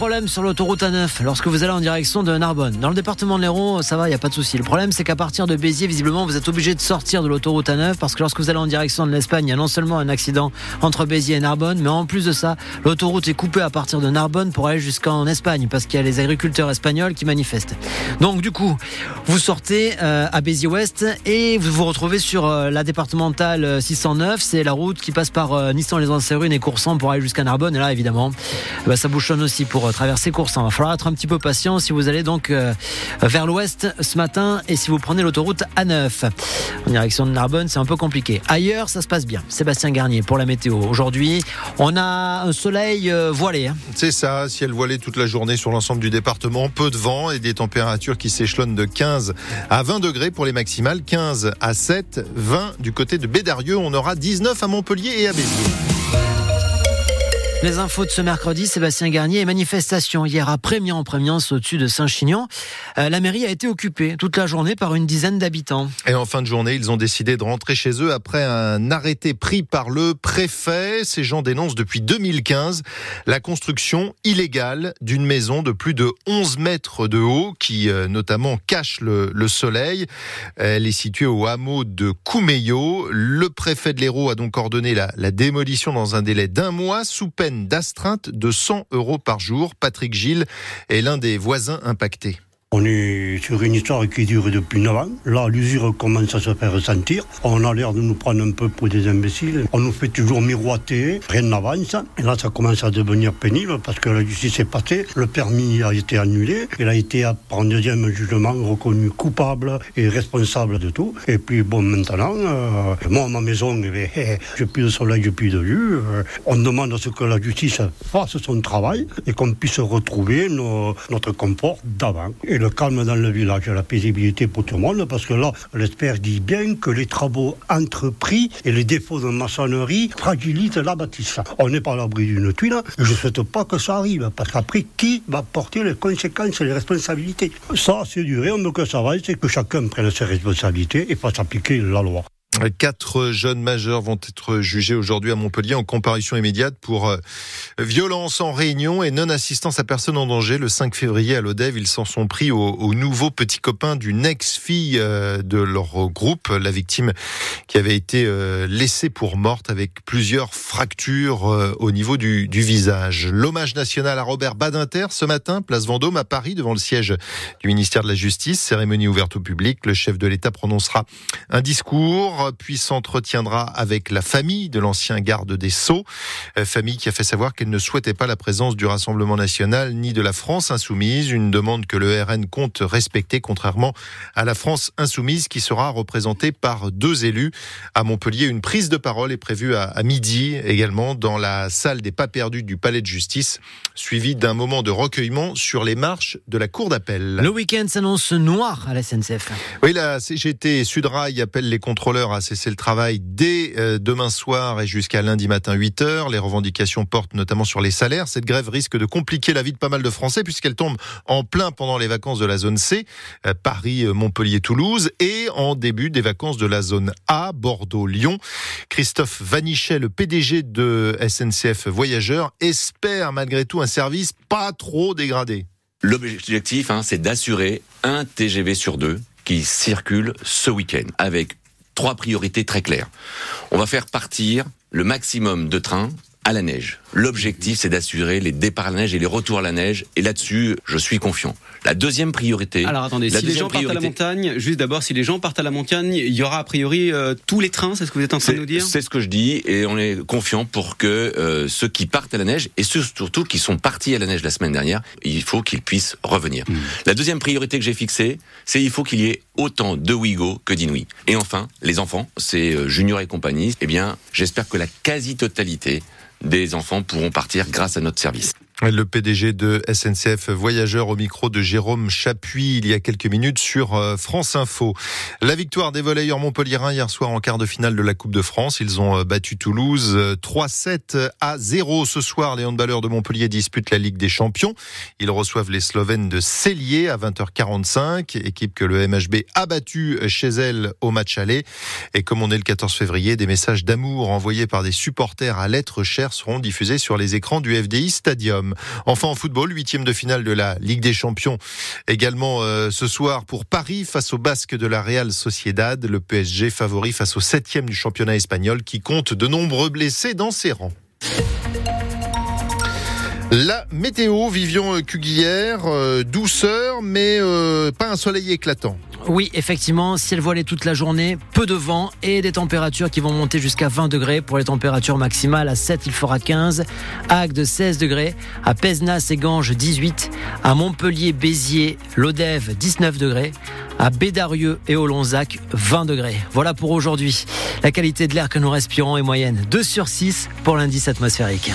problème sur l'autoroute A9 lorsque vous allez en direction de Narbonne. Dans le département de l'Hérault, ça va, il n'y a pas de souci. Le problème, c'est qu'à partir de Béziers, visiblement, vous êtes obligé de sortir de l'autoroute A9 parce que lorsque vous allez en direction de l'Espagne, il y a non seulement un accident entre Béziers et Narbonne, mais en plus de ça, l'autoroute est coupée à partir de Narbonne pour aller jusqu'en Espagne parce qu'il y a les agriculteurs espagnols qui manifestent. Donc, du coup, vous sortez euh, à Béziers-Ouest et vous vous retrouvez sur euh, la départementale 609. C'est la route qui passe par euh, Nissan les Anserunes et Coursan pour aller jusqu'à Narbonne. Et là, évidemment, bah, ça bouchonne aussi pour euh, traverser Coursan. Il va falloir être un petit peu patient si vous allez donc euh, vers l'ouest ce matin et si vous prenez l'autoroute A9 en direction de Narbonne, c'est un peu compliqué. Ailleurs, ça se passe bien. Sébastien Garnier pour la météo. Aujourd'hui, on a un soleil euh, voilé. hein. C'est ça, ciel voilé toute la journée sur l'ensemble du département, peu de vent et des températures qui s'échelonnent de 15 à 20 degrés pour les maximales, 15 à 7, 20 du côté de Bédarieux, on aura 19 à Montpellier et à Béziers. Les infos de ce mercredi, Sébastien Garnier et manifestation hier à Prémian, Prémiance au-dessus de Saint-Chinian. Euh, la mairie a été occupée toute la journée par une dizaine d'habitants. Et en fin de journée, ils ont décidé de rentrer chez eux après un arrêté pris par le préfet. Ces gens dénoncent depuis 2015 la construction illégale d'une maison de plus de 11 mètres de haut qui euh, notamment cache le, le soleil. Elle est située au hameau de Coumeillot. Le préfet de l'Hérault a donc ordonné la démolition dans un délai d'un mois sous peine d'astreinte de 100 euros par jour. Patrick Gilles est l'un des voisins impactés. On est sur une histoire qui dure depuis 9 ans. Là, l'usure commence à se faire ressentir. On a l'air de nous prendre un peu pour des imbéciles. On nous fait toujours miroiter, rien n'avance. Et là, ça commence à devenir pénible parce que la justice est passée, le permis a été annulé. Il a été, un deuxième jugement, reconnu coupable et responsable de tout. Et puis, bon, maintenant, euh, moi, ma maison, eh eh, j'ai plus de soleil, j'ai plus de vue. On demande à ce que la justice fasse son travail et qu'on puisse retrouver notre confort d'avant. Le calme dans le village, la paisibilité pour tout le monde, parce que là, l'expert dit bien que les travaux entrepris et les défauts de maçonnerie fragilisent la bâtisse. On n'est pas à l'abri d'une tuile, et je ne souhaite pas que ça arrive, parce qu'après, qui va porter les conséquences et les responsabilités? Ça, c'est dur. Et on veut que ça va, c'est que chacun prenne ses responsabilités et fasse appliquer la loi. Quatre jeunes majeurs vont être jugés aujourd'hui à Montpellier en comparution immédiate pour euh, violence en réunion et non-assistance à personne en danger. Le 5 février à l'Odève, ils s'en sont pris au, au nouveau petit copain d'une ex-fille euh, de leur groupe, la victime qui avait été euh, laissée pour morte avec plusieurs fractures au niveau du visage. L'hommage national à Robert Badinter ce matin, place Vendôme à Paris, devant le siège du ministère de la Justice. Cérémonie ouverte au public. Le chef de l'État prononcera un discours, puis s'entretiendra avec la famille de l'ancien garde des Sceaux, Euh, famille qui a fait savoir qu'elle ne souhaitait pas la présence du Rassemblement national ni de la France insoumise, une demande que le RN compte respecter, contrairement à la France insoumise qui sera représentée par deux élus. À Montpellier, une prise de parole est prévue à, à midi également dans la salle des pas perdus du Palais de Justice, suivie d'un moment de recueillement sur les marches de la Cour d'appel. Le week-end s'annonce noir à la SNCF. Oui, la CGT Sudrail appelle les contrôleurs à cesser le travail dès euh, demain soir et jusqu'à lundi matin 8 heures. Les revendications portent notamment sur les salaires. Cette grève risque de compliquer la vie de pas mal de Français puisqu'elle tombe en plein pendant les vacances de la zone C, euh, Paris, euh, Montpellier, Toulouse, et en début des vacances de la zone A, Bordeaux, Lyon. Christophe Vanichet, le PDG de SNCF Voyageurs, espère malgré tout un service pas trop dégradé. L'objectif, hein, c'est d'assurer un TGV sur deux qui circule ce week-end avec trois priorités très claires. On va faire partir le maximum de trains à la neige. L'objectif, c'est d'assurer les départs à la neige et les retours à la neige. Et là-dessus, je suis confiant. La deuxième priorité. Alors attendez, la si les gens partent à la montagne, juste d'abord, si les gens partent à la montagne, il y aura a priori euh, tous les trains, c'est ce que vous êtes en train de nous dire c'est ce que je dis et on est confiant pour que euh, ceux qui partent à la neige et ceux surtout qui sont partis à la neige la semaine dernière, il faut qu'ils puissent revenir. Hmm. La deuxième priorité que j'ai fixée, c'est il faut qu'il y ait autant de Ouigo que d'Inouï. Et enfin, les enfants, c'est euh, Junior et compagnie. Eh bien, j'espère que la quasi-totalité des enfants pourront partir grâce à notre service. Le PDG de SNCF Voyageurs au micro de Jérôme Chapuis il y a quelques minutes sur euh, France Info. La victoire des volleyeurs montpelliérains hier soir en quart de finale de la Coupe de France. Ils ont euh, battu Toulouse euh, 3-7 à 0 ce soir. Les handballeurs de Montpellier disputent la Ligue des Champions. Ils reçoivent les Slovènes de Cellier à 20h45, équipe que le MHB a battue chez elle au match aller. Et comme on est le 14 février, des messages d'amour envoyés par des supporters à l'être cher seront diffusés sur les écrans du FDI Stadium. 16e. Enfin en football, huitième de finale de la Ligue des Champions. Également euh, ce soir pour Paris face au Basque de la Real Sociedad. Le PSG favori face au septième du championnat espagnol qui compte de nombreux blessés dans ses rangs. La météo, Vivian Cuguière, euh, douceur, mais euh, pas un soleil éclatant. Oui, effectivement, ciel voilé toute la journée, peu de vent et des températures qui vont monter jusqu'à 20 degrés. Pour les températures maximales, à 7, il fera 15, à Agde 16 degrés, à Pézenas et Ganges 18, à Montpellier, Béziers, Lodève 19 degrés, à Bédarieux et au Lonzac 20 degrés. Voilà pour aujourd'hui. La qualité de l'air que nous respirons est moyenne 2 sur 6 pour l'indice atmosphérique.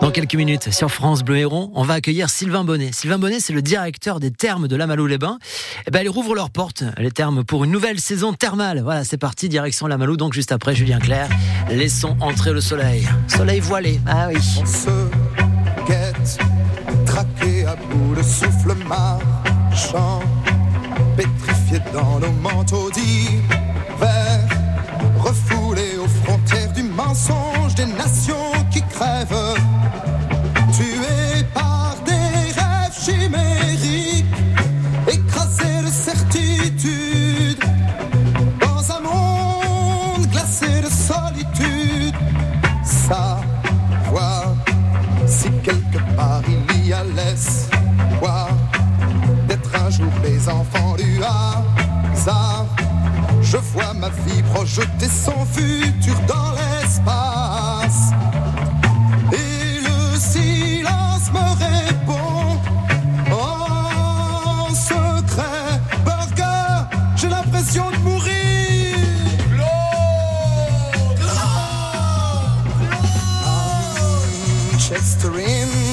Dans quelques minutes, sur France Bleu Héron, on va accueillir Sylvain Bonnet. Sylvain Bonnet, c'est le directeur des thermes de Lamalou-les-Bains. Eh ben, ils rouvrent leurs portes, les thermes, pour une nouvelle saison thermale. Voilà, c'est parti, direction Lamalou. Donc, juste après, Julien Clerc, laissons entrer le soleil. Soleil voilé, ah oui. On se guette, traqué à bout de souffle marchant, pétrifié dans nos manteaux d'hiver, refoulé aux frontières du mensonge des nations Savoir si quelque part il y a l'espoir d'être un jour les enfants du hasard. Je vois ma vie projeter son futur dans blistering